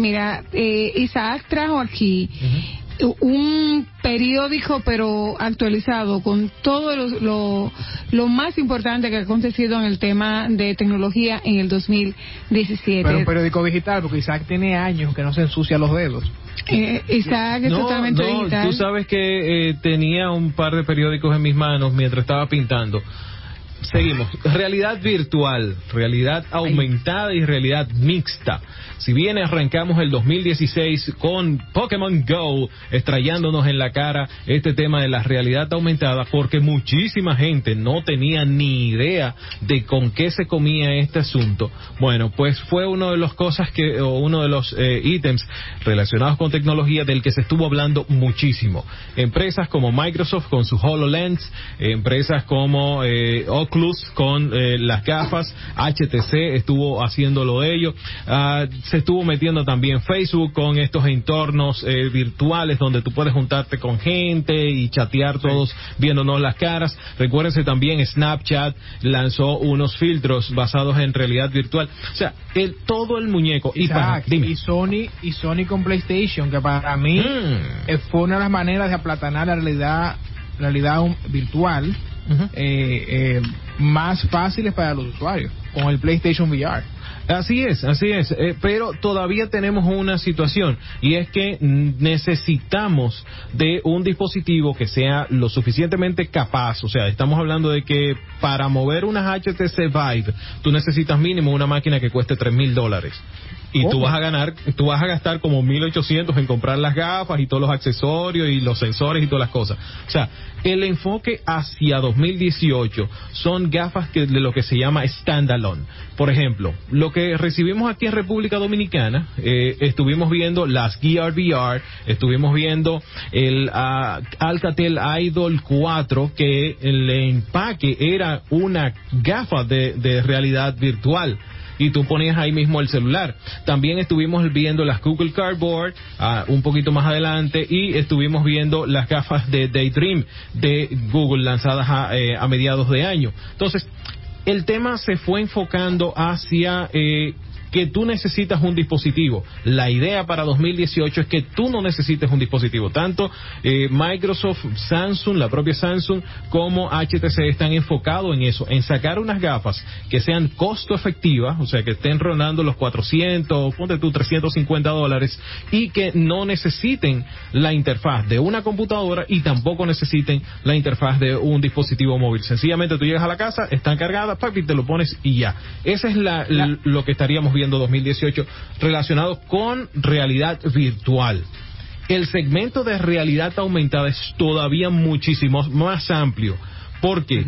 mira, eh, Isaac trajo aquí un periódico pero actualizado con todo lo, lo, más importante que ha acontecido en el tema de tecnología en el 2017. Pero un periódico digital, porque Isaac tiene años que no se ensucia los dedos. Eh, Isaac es totalmente digital. Tú sabes que eh, tenía un par de periódicos en mis manos mientras estaba pintando. Seguimos. Realidad virtual, realidad aumentada y realidad mixta. Si bien arrancamos el 2016 con Pokémon Go estrellándonos en la cara este tema de la realidad aumentada porque muchísima gente no tenía ni idea de con qué se comía este asunto. Bueno, pues fue uno de los cosas que o uno de los eh, ítems relacionados con tecnología del que se estuvo hablando muchísimo. Empresas como Microsoft con su HoloLens, empresas como eh, Oculus con eh, las gafas, HTC estuvo haciendo lo de ello. Ah, se estuvo metiendo también Facebook con estos entornos eh, virtuales donde tú puedes juntarte con gente y chatear todos viéndonos las caras. Recuérdense también Snapchat lanzó unos filtros basados en realidad virtual. O sea, el, todo el muñeco. y, y Sony y Sony con PlayStation, que para mí mm. fue una de las maneras de aplatanar la realidad, realidad virtual eh, eh, más fáciles para los usuarios con el PlayStation VR. Así es, así es, eh, pero todavía tenemos una situación y es que necesitamos de un dispositivo que sea lo suficientemente capaz, o sea, estamos hablando de que para mover unas HTC Vive tú necesitas mínimo una máquina que cueste tres mil dólares y tú vas a ganar, tú vas a gastar como 1800 en comprar las gafas y todos los accesorios y los sensores y todas las cosas. O sea, el enfoque hacia 2018 son gafas que, de lo que se llama standalone. Por ejemplo, lo que recibimos aquí en República Dominicana, eh, estuvimos viendo las Gear VR, estuvimos viendo el uh, Alcatel Idol 4, que el empaque era una gafa de realidad virtual y tú ponías ahí mismo el celular. También estuvimos viendo las Google Cardboard ah, un poquito más adelante y estuvimos viendo las gafas de Daydream de Google lanzadas a, eh, a mediados de año. Entonces, el tema se fue enfocando hacia eh, que tú necesitas un dispositivo. La idea para 2018 es que tú no necesites un dispositivo. Tanto eh, Microsoft, Samsung, la propia Samsung, como HTC están enfocados en eso, en sacar unas gafas que sean costo efectivas, o sea, que estén rondando los 400, ponte tú 350 dólares, y que no necesiten la interfaz de una computadora y tampoco necesiten la interfaz de un dispositivo móvil. Sencillamente tú llegas a la casa, están cargadas, papi, te lo pones y ya. Ese es la, lo que estaríamos viendo 2018 relacionado con realidad virtual. El segmento de realidad aumentada es todavía muchísimo más amplio. porque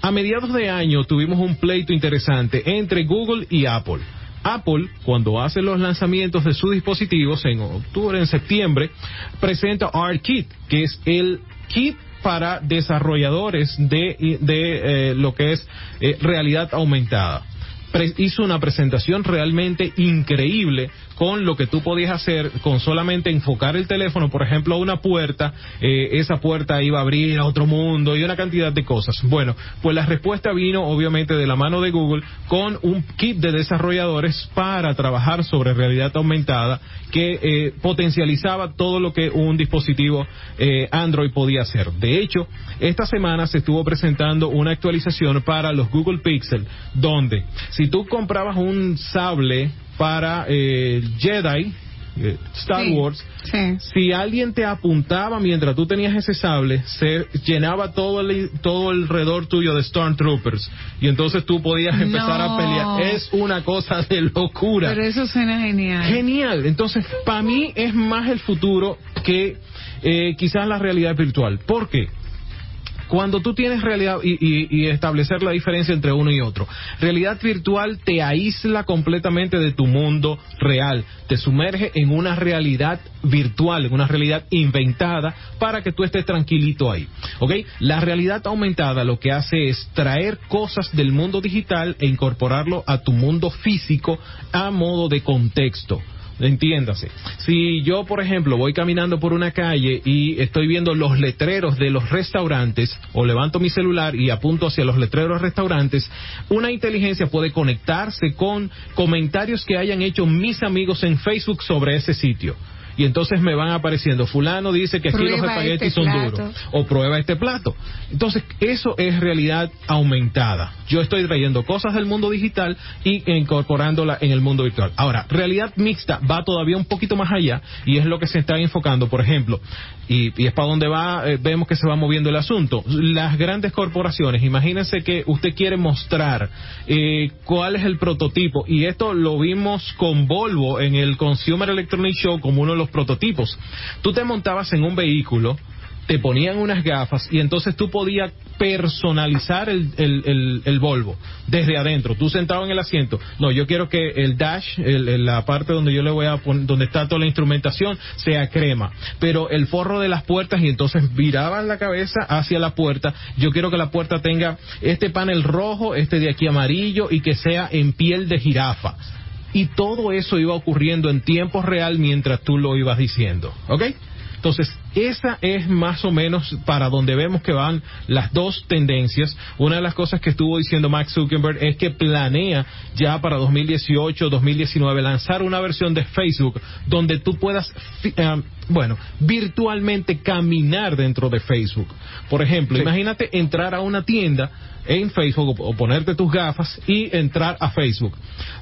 A mediados de año tuvimos un pleito interesante entre Google y Apple. Apple, cuando hace los lanzamientos de sus dispositivos en octubre, en septiembre, presenta ARKit, que es el kit para desarrolladores de, de eh, lo que es eh, realidad aumentada hizo una presentación realmente increíble con lo que tú podías hacer con solamente enfocar el teléfono, por ejemplo, a una puerta, eh, esa puerta iba a abrir a otro mundo y una cantidad de cosas. Bueno, pues la respuesta vino obviamente de la mano de Google con un kit de desarrolladores para trabajar sobre realidad aumentada que eh, potencializaba todo lo que un dispositivo eh, Android podía hacer. De hecho, esta semana se estuvo presentando una actualización para los Google Pixel, donde si tú comprabas un sable para eh, Jedi, eh, Star Wars, si alguien te apuntaba mientras tú tenías ese sable, se llenaba todo el, todo alrededor tuyo de Stormtroopers. Y entonces tú podías empezar a pelear. Es una cosa de locura. Pero eso suena genial. Genial. Entonces, para mí es más el futuro que eh, quizás la realidad virtual. ¿Por qué? Cuando tú tienes realidad y, establecer la diferencia entre uno y otro, realidad virtual te aísla completamente de tu mundo real, te sumerge en una realidad virtual, en una realidad inventada para que tú estés tranquilito ahí. ¿Ok? La realidad aumentada lo que hace es traer cosas del mundo digital e incorporarlo a tu mundo físico a modo de contexto. Entiéndase. Si yo, por ejemplo, voy caminando por una calle y estoy viendo los letreros de los restaurantes, o levanto mi celular y apunto hacia los letreros de restaurantes, una inteligencia puede conectarse con comentarios que hayan hecho mis amigos en Facebook sobre ese sitio y entonces me van apareciendo, fulano dice que aquí los espaguetis este son duros, o prueba este plato. Entonces, eso es realidad aumentada. Yo estoy trayendo cosas del mundo digital y incorporándola en el mundo virtual. Ahora, realidad mixta va todavía un poquito más allá y es lo que se está enfocando, por ejemplo, y, es para donde va, eh, vemos que se va moviendo el asunto. Las grandes corporaciones, imagínense que usted quiere mostrar eh, cuál es el prototipo, y esto lo vimos con Volvo en el Consumer Electronic Show como uno de los prototipos. Tú te montabas en un vehículo, te ponían unas gafas y entonces tú podías personalizar el, el, el, Volvo desde adentro. Tú sentado en el asiento. No, yo quiero que el dash, la parte donde yo le voy a poner, donde está toda la instrumentación, sea crema. Pero el forro de las puertas y entonces viraban la cabeza hacia la puerta. Yo quiero que la puerta tenga este panel rojo, este de aquí amarillo y que sea en piel de jirafa y todo eso iba ocurriendo en tiempo real mientras tú lo ibas diciendo, ¿ok? Entonces, esa es más o menos para donde vemos que van las dos tendencias. Una de las cosas que estuvo diciendo Max Zuckerberg es que planea ya para 2018, 2019 lanzar una versión de Facebook donde tú puedas, eh, bueno, virtualmente caminar dentro de Facebook. Por ejemplo, imagínate entrar a una tienda en Facebook o ponerte tus gafas y entrar a Facebook.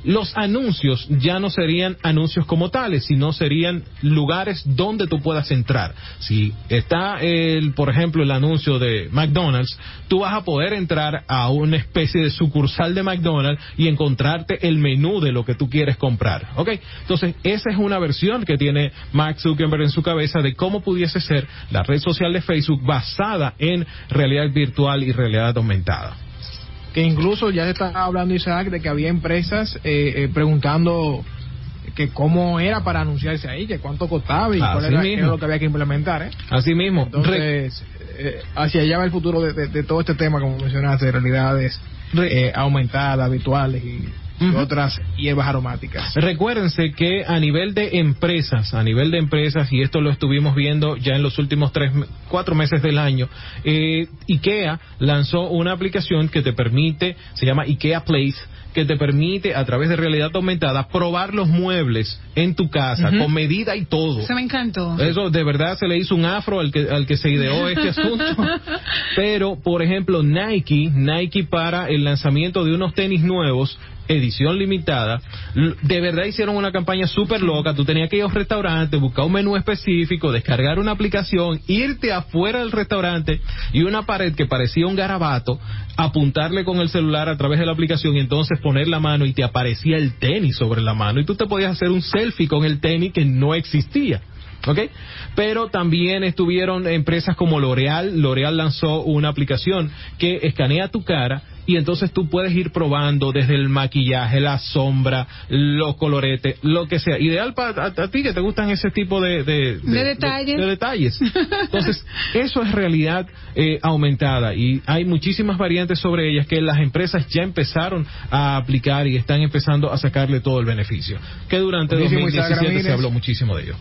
Los anuncios ya no serían anuncios como tales, sino serían lugares donde tú puedas entrar. Si está, el, por ejemplo, el anuncio de McDonald's, tú vas a poder entrar a una especie de sucursal de McDonald's y encontrarte el menú de lo que tú quieres comprar. ¿Ok? Entonces, esa es una versión que tiene Max Zuckerberg en su cabeza de cómo pudiese ser la red social de Facebook basada en realidad virtual y realidad aumentada que incluso ya se está hablando Isaac de que había empresas eh, eh, preguntando que cómo era para anunciarse ahí, que cuánto costaba y cuál era, lo que había que implementar. ¿eh? Así mismo. Entonces, hacia allá va el futuro de, todo este tema, como mencionaste, de realidades aumentadas, virtuales y y otras hierbas aromáticas. Recuérdense que a nivel de empresas, a nivel de empresas, y esto lo estuvimos viendo ya en los últimos tres, cuatro meses del año, eh, IKEA lanzó una aplicación que te permite, se llama IKEA Place, que te permite a través de realidad aumentada probar los muebles en tu casa con medida y todo. Se me encantó. Eso de verdad se le hizo un afro al que al que se ideó este asunto. Pero por ejemplo Nike, Nike para el lanzamiento de unos tenis nuevos edición limitada, de verdad hicieron una campaña súper loca, tú tenías que ir a un restaurante, buscar un menú específico, descargar una aplicación, irte afuera del restaurante y una pared que parecía un garabato, apuntarle con el celular a través de la aplicación y entonces poner la mano y te aparecía el tenis sobre la mano y tú te podías hacer un selfie con el tenis que no existía. ¿ok? Pero también estuvieron empresas como L'Oreal. L'Oreal lanzó una aplicación que escanea tu cara y entonces tú puedes ir probando desde el maquillaje, la sombra, los coloretes, lo que sea. Ideal para a, ti que te gustan ese tipo de, de, detalles. De, detalles. Entonces, eso es realidad eh, aumentada y hay muchísimas variantes sobre ellas que las empresas ya empezaron a aplicar y están empezando a sacarle todo el beneficio. Que durante 2017 se habló muchísimo de ello.